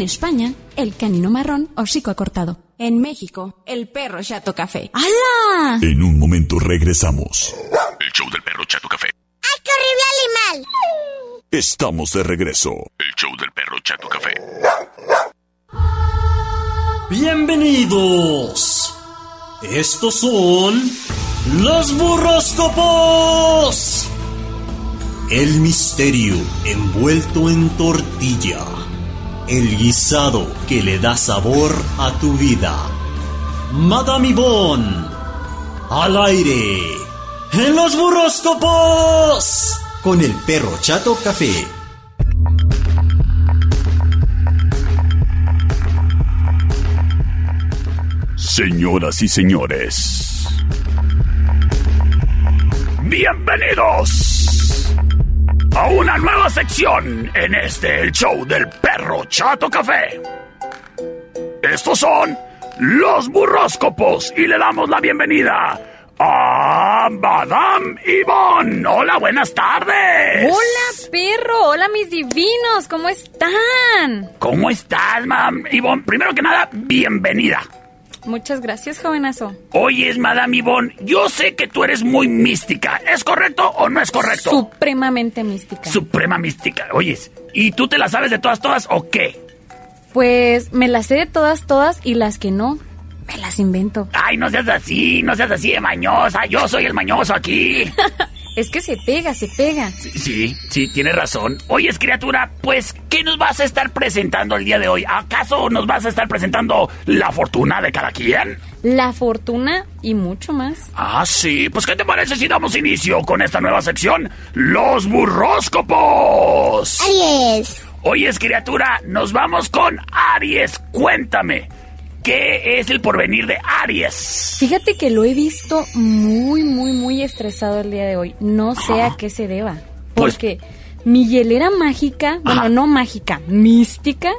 España, el canino marrón hocico acortado. En México, el perro chato café. ¡Hala! En un momento regresamos. El show del perro Chato Café. ¡Ay, qué horrible animal! Estamos de regreso. El show del perro Chato Café. Bienvenidos. Estos son los burroscopos. El misterio envuelto en tortilla. El guisado que le da sabor a tu vida. Madame Yvonne. Al aire. En los burroscopos. Con el perro chato café. Señoras y señores. Bienvenidos a una nueva sección en este el show del perro Chato Café. Estos son los burroscopos y le damos la bienvenida a Madame Yvonne. Hola, buenas tardes. Hola, perro. Hola, mis divinos. ¿Cómo están? ¿Cómo estás, Madame Yvonne? Primero que nada, bienvenida. Muchas gracias, jovenazo. Oye, Madame Yvonne, yo sé que tú eres muy mística. ¿Es correcto o no es correcto? Supremamente mística. Suprema mística. Oyes, ¿y tú te la sabes de todas, todas o qué? Pues me las sé de todas, todas y las que no, me las invento. Ay, no seas así, no seas así de mañosa. Yo soy el mañoso aquí. Es que se pega, se pega. Sí, sí, tienes razón. Oyes, criatura, pues, ¿qué nos vas a estar presentando el día de hoy? ¿Acaso nos vas a estar presentando la fortuna de cada quien? La fortuna y mucho más. Ah, sí. Pues, ¿qué te parece si damos inicio con esta nueva sección? ¡Los burróscopos! Aries. Oyes, criatura, nos vamos con Aries. Cuéntame, ¿qué es el porvenir de Aries? Fíjate que lo he visto muy, muy, muy estresado el día de hoy. No sé a qué se deba. Pues- Porque mi hielera mágica, bueno, no mágica, mística,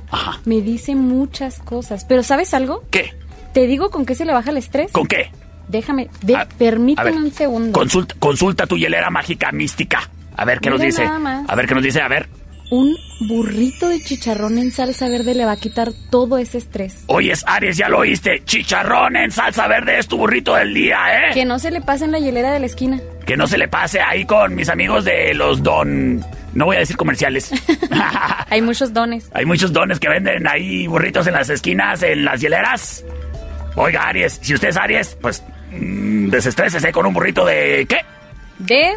me dice muchas cosas. Pero ¿sabes algo? ¿Qué? ¿Te digo con qué se le baja el estrés? ¿Con qué? Déjame, A permíteme ver, un segundo. Consulta, consulta tu hielera mágica mística. A ver qué nos dice. A ver qué nos dice. A ver. Un burrito de chicharrón en salsa verde le va a quitar todo ese estrés. Oyes, Aries, ya lo oíste. Chicharrón en salsa verde es tu burrito del día, ¿eh? Que no se le pase en la hielera de la esquina. Que no se le pase ahí con mis amigos de los don... No voy a decir comerciales. Hay muchos dones. Hay muchos dones que venden ahí burritos en las esquinas, en las hieleras. Oiga, Aries, si usted es Aries, pues mm, desestrésese con un burrito de... ¿Qué? De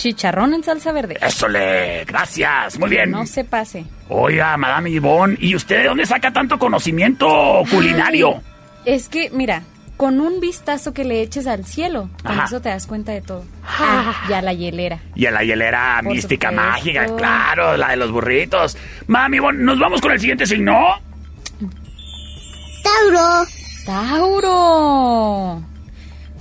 chicharrón en salsa verde. Eso le... Gracias, muy bien. No se pase. Oiga, Madame Yvonne, ¿y usted de dónde saca tanto conocimiento culinario? Es que, mira, con un vistazo que le eches al cielo, con Ajá. eso te das cuenta de todo. Ah, ya la hielera. Y a la hielera Por mística supuesto. mágica, claro, la de los burritos. Mami, Yvonne, ¿nos vamos con el siguiente signo? Tauro. Tauro.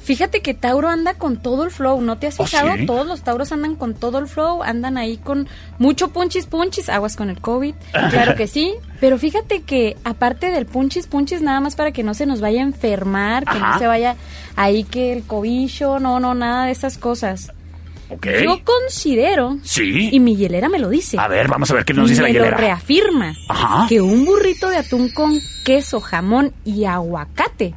Fíjate que Tauro anda con todo el flow, ¿no te has ¿Oh, fijado? sí? Todos los Tauros andan con todo el flow, andan ahí con mucho punchis punchis, aguas con el COVID, claro que sí, pero fíjate que aparte del punchis punchis, nada más para que no se nos vaya a enfermar, que Ajá. no se vaya ahí que el cobicho, no, no, nada de esas cosas. Ok. Yo considero, Sí. y mi hielera me lo dice, A ver, vamos a ver qué nos dice la me lo hielera. reafirma, Ajá. que un burrito de atún con queso, jamón y aguacate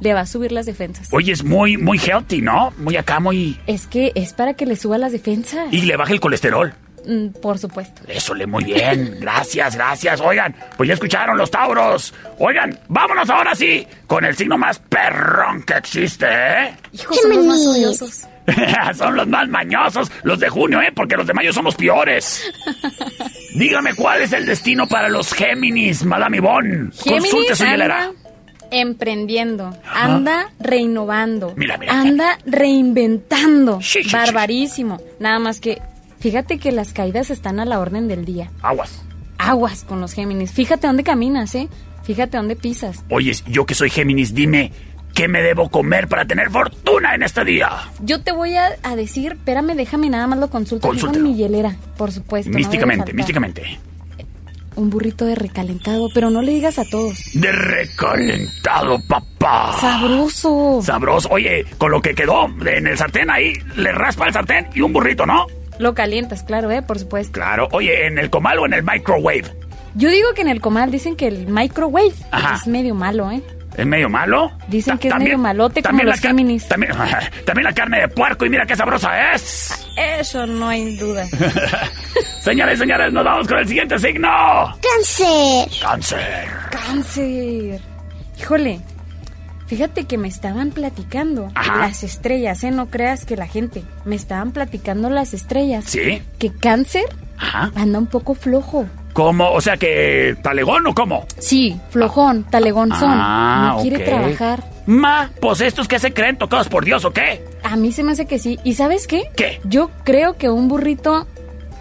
le va a subir las defensas. Oye, es muy, muy healthy, ¿no? Muy acá, muy... Es que es para que le suba las defensas. Y le baje el colesterol. Mm, por supuesto. Eso le muy bien. Gracias, gracias. Oigan, pues ya escucharon los Tauros. Oigan, vámonos ahora sí con el signo más perrón que existe, ¿eh? Hijos, son los más odiosos. Son los más mañosos, los de junio, ¿eh? Porque los de mayo son los peores. Dígame cuál es el destino para los Géminis, Madame Yvonne. Consulte su hielera. Emprendiendo, anda renovando, Mira, mira, anda reinventando. Sí, sí, sí. Barbarísimo. Nada más que, fíjate que las caídas están a la orden del día. Aguas. Aguas con los Géminis. Fíjate dónde caminas, ¿eh? Fíjate dónde pisas. Oye, yo que soy Géminis, dime, ¿qué me debo comer para tener fortuna en este día? Yo te voy a, a decir, espérame, déjame nada más lo consulto con mi hielera, por supuesto. místicamente, místicamente. Un burrito de recalentado, pero no le digas a todos. De recalentado, papá. Sabroso. Sabroso. Oye, con lo que quedó en el sartén ahí, le raspa el sartén y un burrito, ¿no? Lo calientas, claro, ¿eh? Por supuesto. Claro. Oye, ¿en el comal o en el microwave? Yo digo que en el comal dicen que el microwave Ajá. es medio malo, ¿eh? ¿Es medio malo? Dicen que es también- medio malote como también los Géminis. También, también la carne de puerco y mira qué sabrosa es. Eso no hay duda. Señores, señores, nos vamos con el siguiente signo. Cáncer. Cáncer. Cáncer. Híjole. Fíjate que me estaban platicando Ajá. las estrellas, ¿eh? No creas que la gente. Me estaban platicando las estrellas. ¿Sí? Que cáncer Ajá. anda un poco flojo. ¿Cómo? O sea que talegón o cómo? Sí, flojón, talegonzón. Ah, no quiere trabajar. Ma, pues estos que se creen tocados por Dios o qué? A mí se me hace que sí. ¿Y sabes qué? ¿Qué? Yo creo que un burrito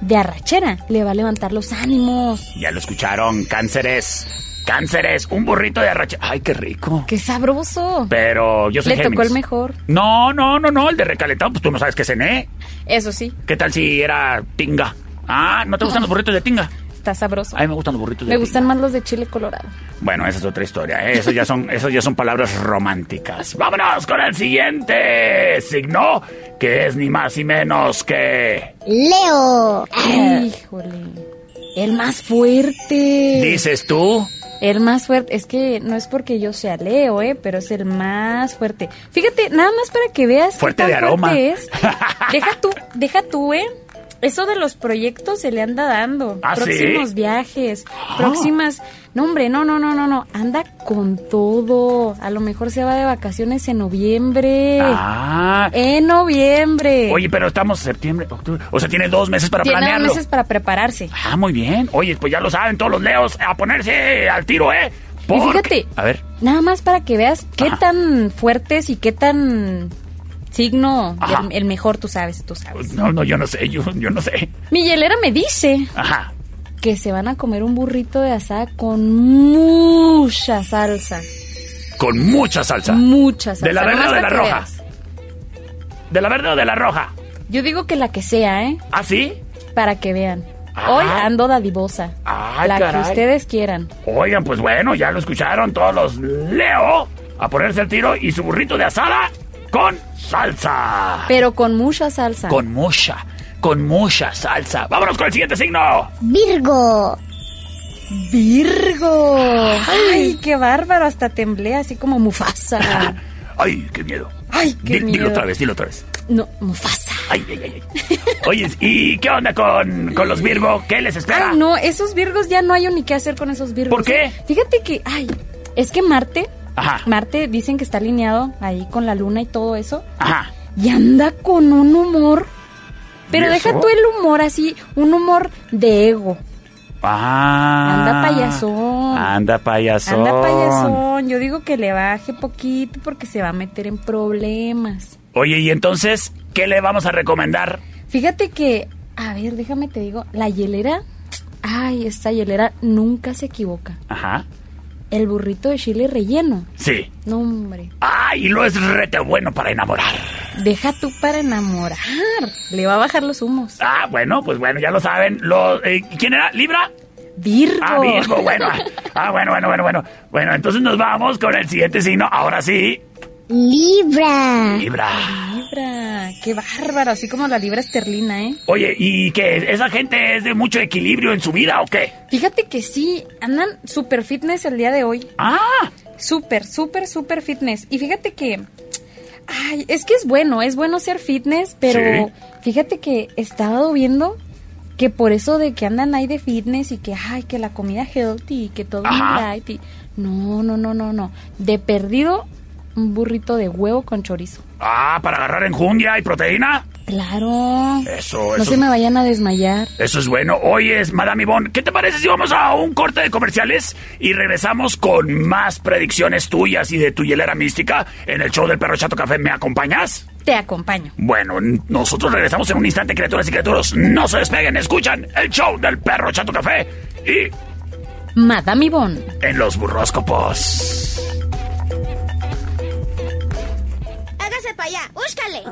de arrachera le va a levantar los ánimos. Ya lo escucharon, cánceres. Cánceres, un burrito de arrache. Ay, qué rico. ¡Qué sabroso! Pero yo soy Le tocó el mejor. No, no, no, no, el de recalentado, pues tú no sabes qué cené. Eso sí, ¿Qué tal si era tinga? Ah, ¿no te gustan los burritos de tinga? Está sabroso. A mí me gustan los burritos de Me gustan más los de chile colorado. Bueno, esa es otra historia. ¿eh? Eso ya son, eso ya son palabras románticas. Vámonos con el siguiente signo, que es ni más ni menos que. Leo. Híjole. El más fuerte. ¿Dices tú? El más fuerte. Es que no es porque yo sea Leo, ¿eh? Pero es el más fuerte. Fíjate, nada más para que veas. qué Fuerte tan de aroma. fuerte es. Deja tú, deja tú, ¿eh? Eso de los proyectos se le anda dando. ¿Ah, sí? próximos viajes, próximas... No, hombre, no, no, no, no, no. Anda con todo. A lo mejor se va de vacaciones en noviembre. Ah. En noviembre. Oye, pero estamos septiembre, octubre. O sea, tiene dos meses para Tiene dos planearlo. meses para prepararse. Ah, muy bien. Oye, pues ya lo saben todos los leos, a ponerse al tiro, ¿eh? Y fíjate, A ver. nada más para que veas qué tan fuertes y qué tan signo el, el mejor, tú sabes, tú sabes. No, no, yo no sé, yo, yo no sé. Mi hielera me dice Ajá. que se van a comer un burrito de asada con mucha salsa. Con mucha salsa. Mucha salsa. ¿De la verde o de la roja? veas. ¿De la verde o de la roja? Yo digo que la que sea, ¿eh? ¿Ah, sí? Para que vean. Ah. Hoy ando dadivosa. Ay, la caray. que ustedes quieran. Oigan, pues bueno, ya lo escucharon todos los Leo a ponerse al tiro y su burrito de asada con salsa. Pero con mucha salsa. Con mucha, con mucha salsa. Vámonos con el siguiente signo. Virgo. Virgo. Ay, qué bárbaro. Hasta temblé así como Mufasa. Ay, qué miedo. Ay, qué miedo. Dilo otra vez, dilo otra vez. No, Mufasa. Ay, ay, ay. ay. Oye, ¿y qué onda con, con los Virgo? ¿Qué les espera? Ay, no, esos Virgos ya no hay ni qué hacer con esos Virgos. ¿Por qué? Fíjate que, ay, es que Marte, Ajá, Marte dicen que está alineado ahí con la luna y todo eso. ajá. Y anda con un humor. Pero ¿Y deja tú el humor así, un humor de ego. Ah. Anda payasón. Anda payasón. Anda payasón. Yo digo que le baje poquito porque se va a meter en problemas. Oye, y entonces, ¿qué le vamos a recomendar? Fíjate que, a ver, déjame te digo, la hielera, ay, esta hielera nunca se equivoca. Ajá. El burrito de chile relleno. Sí. No, hombre. Ay, lo es rete bueno para enamorar. Deja tú para enamorar. Le va a bajar los humos. Ah, bueno, pues bueno, ya lo saben. Eh, ¿Quién era? ¿Libra? Virgo. Ah, Virgo, bueno. Ah, bueno, bueno, bueno, bueno. Bueno, entonces nos vamos con el siguiente signo. Ahora sí, Libra. Libra. Libra. Qué bárbaro. Así como la libra esterlina, ¿eh? Oye, ¿y qué? ¿Esa gente es de mucho equilibrio en su vida o qué? Fíjate que sí, andan super fitness el día de hoy. Ah. Súper, súper, súper fitness. Y fíjate que... Ay, es que es bueno, es bueno ser fitness, pero Sí. fíjate que he estado viendo que por eso de que andan ahí de fitness y que, ay, que la comida healthy y que todo light y... No, no, no, no, no. De perdido, un burrito de huevo con chorizo. Ah, para agarrar enjundia y proteína. Claro. Eso, No eso. se me vayan a desmayar. Eso es bueno. Oye, es Madame Ivonne, ¿qué te parece si vamos a un corte de comerciales y regresamos con más predicciones tuyas y de tu hielera mística en el show del perro Chato Café? ¿Me acompañas? Te acompaño. Bueno, nosotros regresamos en un instante, criaturas y criaturas. No se despeguen, escuchan el show del perro Chato Café y Madame Yvonne. en los burroscopos. Hágase para allá, búscale.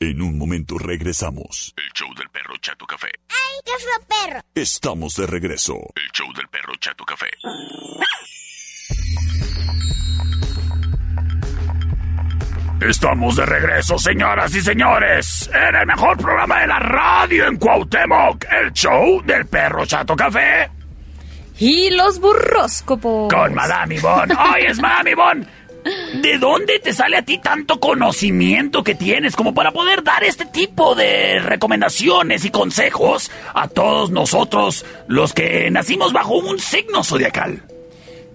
En un momento regresamos. El show del perro Chato Café. ¡Ay, qué fue perro! Estamos de regreso. El show del perro Chato Café. Estamos de regreso, señoras y señores, en el mejor programa de la radio en Cuauhtémoc, el show del perro Chato Café. Y los burróscopos. Con Madame Ivonne. Oye, es Madame Ivonne. ¿De dónde te sale a ti tanto conocimiento que tienes como para poder dar este tipo de recomendaciones y consejos a todos nosotros, los que nacimos bajo un signo zodiacal?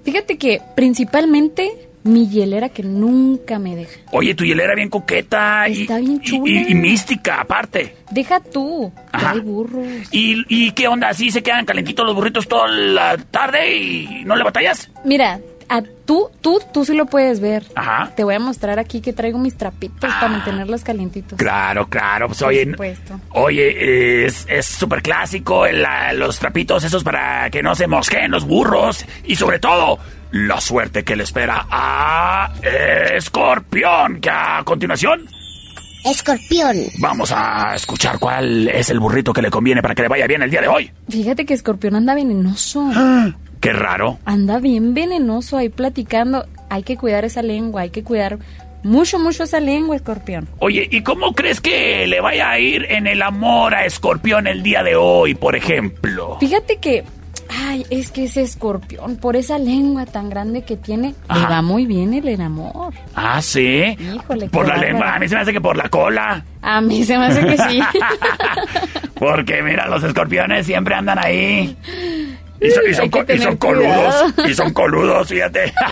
Fíjate que principalmente mi hielera que nunca me deja. Oye, tu hielera bien coqueta y, Está bien y- chula. y- y mística, aparte. Deja tú. Hay burros. ¿Y, ¿Y qué onda? ¿Así se quedan calentitos los burritos toda la tarde y no le batallas? Mira, a tú, tú, tú sí lo puedes ver. Ajá. Te voy a mostrar aquí que traigo mis trapitos para mantenerlos calientitos. Claro, claro. Pues Por oye, supuesto. oye, es es súper clásico la- los trapitos esos para que no se mosqueen los burros. Y sobre todo, la suerte que le espera a Escorpión. Que a continuación Escorpión. vamos a escuchar cuál es el burrito que le conviene para que le vaya bien el día de hoy. Fíjate que Escorpión anda venenoso. Qué raro. Anda bien venenoso ahí platicando. Hay que cuidar esa lengua, hay que cuidar mucho, mucho esa lengua, Escorpión. Oye, ¿y cómo crees que le vaya a ir en el amor a Escorpión el día de hoy, por ejemplo? Fíjate que, ay, es que ese escorpión, por esa lengua tan grande que tiene, le va muy bien el amor. Ah, sí. Híjole, Por la lengua, a mí se me hace que por la cola. A mí se me hace que sí. Porque mira, los escorpiones siempre andan ahí. Y son, y son co- y coludos. cuidado. Y son coludos, fíjate.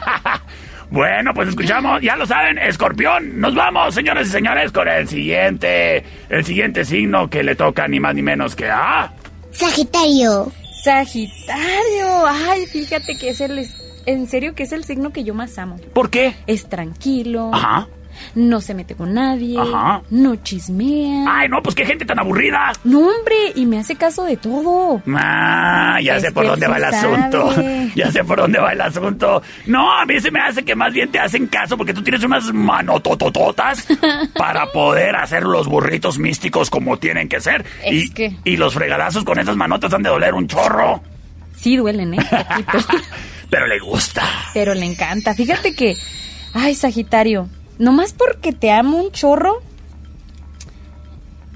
Bueno, pues escuchamos, ya lo saben, escorpión. Nos vamos, señores y señores, con el siguiente, el siguiente signo que le toca ni más ni menos que a... Sagitario. Sagitario, ay, fíjate que es el, en serio que es el signo que yo más amo. ¿Por qué? Es tranquilo, Ajá. No se mete con nadie, Ajá. no chismea. Ay, no, pues qué gente tan aburrida. No, hombre, y me hace caso de todo. Ah, ya Es sé por dónde va el sabe. asunto. Ya sé por dónde va el asunto. No, a mí se me hace que más bien te hacen caso porque tú tienes unas manototototas para poder hacer los burritos místicos como tienen que ser. Es y, que- y los fregadazos con esas manotas han de doler un chorro. Sí duelen, ¿eh? Pero le gusta. Pero le encanta. Fíjate que, ay, Sagitario, nomás porque te amo un chorro.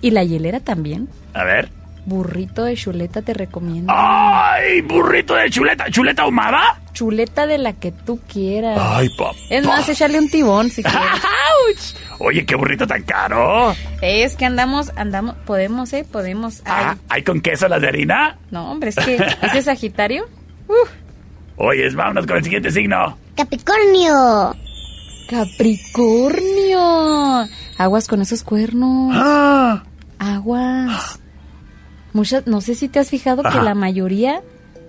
Y la hielera también. A ver. Burrito de chuleta te recomiendo. ¡Ay, burrito de chuleta! ¿Chuleta ahumada? Chuleta de la que tú quieras. ¡Ay, papá! Es más, échale un tibón si quieres. Oye, qué burrito tan caro. Es que andamos, andamos, podemos, ¿eh? Podemos. Ay, Ah, ¿Hay con queso las de harina? no, hombre, es que ese Sagitario. Oye, vámonos con el siguiente signo. Capricornio. Capricornio. Aguas con esos cuernos. Ah. Aguas. Muchas, no sé si te has fijado Ajá. que la mayoría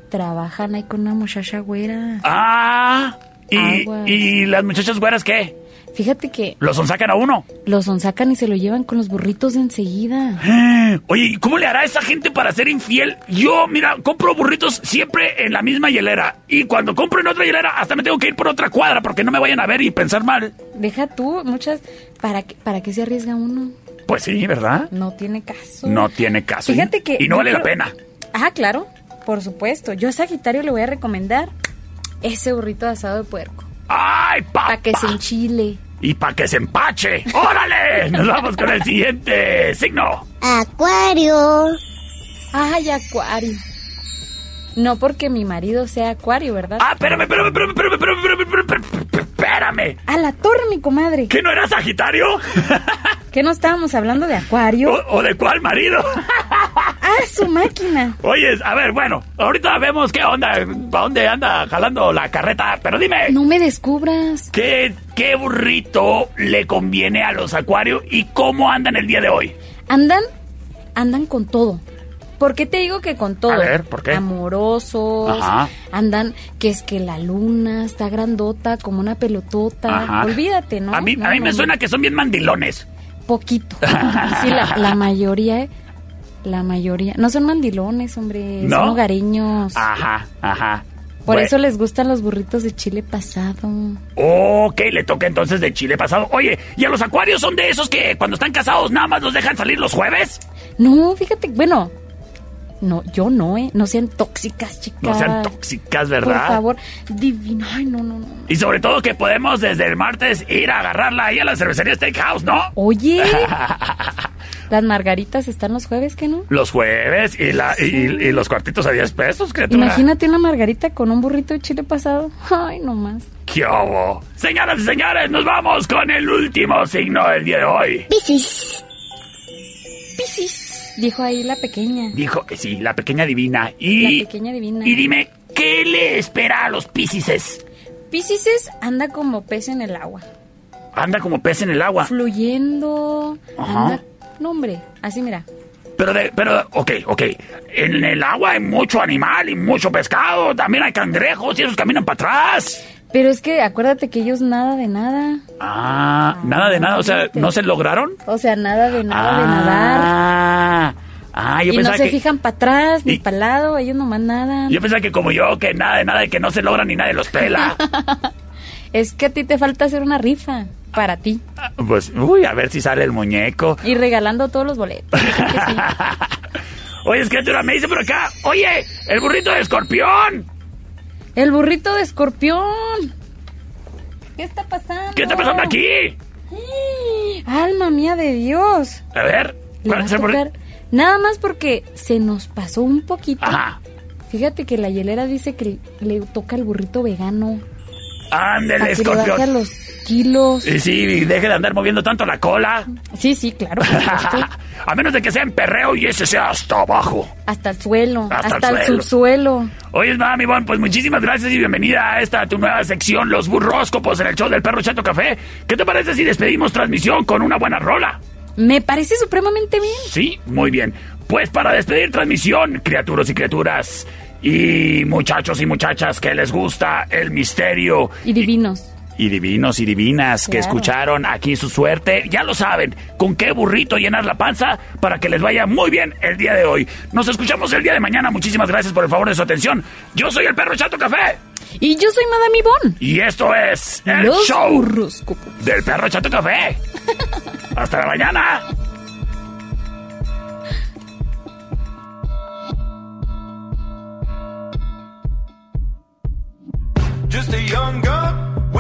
trabajan ahí con una muchacha güera. Ah, ¿y, Aguas. ¿y las muchachas güeras qué? Fíjate que ¿Los sonsacan a uno? los sonsacan y se lo llevan con los burritos de enseguida. Oye, ¿y cómo le hará esa gente para ser infiel? Yo, mira, compro burritos siempre en la misma hielera. Y cuando compro en otra hielera, hasta me tengo que ir por otra cuadra porque no me vayan a ver y pensar mal. Deja tú, muchas. ¿Para qué, para qué se arriesga uno? Pues sí, ¿verdad? No tiene caso. No tiene caso. Fíjate que Y no vale la pena. Ah, claro, por supuesto. Yo a Sagitario le voy a recomendar ese burrito de asado de puerco. ¡Ay, papá! Para que se enchile. Y para que se empache. ¡Órale! Nos vamos con el siguiente signo. Acuario. Ay, Acuario. No porque mi marido sea Acuario, ¿verdad? Ah, espérame, espérame, espérame, espérame, espérame, espérame, espérame, espérame, espérame. A la torre, mi comadre. ¿Que no era Sagitario? ¿Qué no estábamos hablando de Acuario? ¿O, o de cuál marido? ¡Ah, su máquina! Oye, a ver, bueno, ahorita vemos qué onda, para dónde anda jalando la carreta, pero dime, No me descubras. ¿qué, ¿qué burrito le conviene a los acuarios y cómo andan el día de hoy? Andan, andan con todo. ¿Por qué te digo que con todo? A ver, ¿por qué? Amorosos. Ajá. Andan, que es que la luna está grandota como una pelotota. Ajá. Olvídate, ¿no? a mí, No, a mí no, me no. suena que son bien mandilones. Poquito. Sí, la, la mayoría, ¿eh? La mayoría. No son mandilones, hombre. ¿No? Son hogareños. Ajá, ajá. Por Bueno. eso les gustan los burritos de chile pasado. Ok, le toca entonces de Chile pasado. Oye, ¿y a los acuarios son de esos que cuando están casados nada más los dejan salir los jueves? No, fíjate, bueno. No, yo no, ¿eh? No sean tóxicas, chicas. No sean tóxicas, ¿verdad? Por favor. Divino. Ay, no, no, no. Y sobre todo que podemos desde el martes ir a agarrarla ahí a la cervecería Steakhouse, ¿no? Oye. Las margaritas están los jueves, ¿qué no? Los jueves y, la, y, y los cuartitos a 10 pesos, criatura. Imagínate una margarita con un burrito de chile pasado. Ay, no más. ¿Qué hubo? Señoras y señores, nos vamos con el último signo del día de hoy. Piscis. Piscis. Dijo ahí la pequeña. Dijo que sí, la pequeña divina. Y, La pequeña divina. y dime, ¿qué le espera a los piscises? Piscis anda como pez en el agua. Anda como pez en el agua. Fluyendo. Ajá. Anda. No, hombre. Así mira. Pero, de, pero, ok, ok. En el agua hay mucho animal y mucho pescado. También hay cangrejos y esos caminan para atrás. Pero es que acuérdate que ellos nada de nada. Ah, nada de nada. O sea, ¿no se lograron? O sea, nada de nada de nadar. Ah, ah yo y no pensaba se que... fijan para atrás ni Y- para lado. Ellos nomás nadan. Yo pensaba que como yo, que nada de nada, que no se logra ni nadie los pela. Es que a ti te falta hacer una rifa para ti. pues, uy, a ver si sale el muñeco. Y regalando todos los boletos. Oye, escritura, me dice por acá, oye, el burrito de escorpión. El burrito de escorpión. ¿Qué está pasando? ¿Qué está pasando aquí? Alma mía de Dios. A ver, Le va a tocar- Nada más porque se nos pasó un poquito. Ajá. Fíjate que la hielera dice que le toca el burrito vegano. Ándele, le baje a escorpión. los kilos. Y sí, y deje de andar moviendo tanto la cola. Sí, sí, claro. a menos de que sea en perreo y ese sea hasta abajo. hasta el suelo. Hasta Hasta, el el, suelo. subsuelo. Oye, mami, bon, pues muchísimas gracias y bienvenida a esta tu nueva sección, Los Burróscopos en el show del perro Chato Café. ¿Qué te parece si despedimos transmisión con una buena rola? Me parece supremamente bien. Sí, muy bien. Pues para despedir transmisión, criaturas y criaturas, y muchachos y muchachas que les gusta el misterio, Y divinos. Y divinos y divinas que Claro. escucharon aquí su suerte, ya lo saben, con qué burrito llenar la panza para que les vaya muy bien el día de hoy. Nos escuchamos el día de mañana, muchísimas gracias por el favor de su atención. Yo soy el perro Chato Café. Y yo soy Madame Ivonne. Y esto es el Los show del perro Chato Café. Hasta la mañana. Just a young gun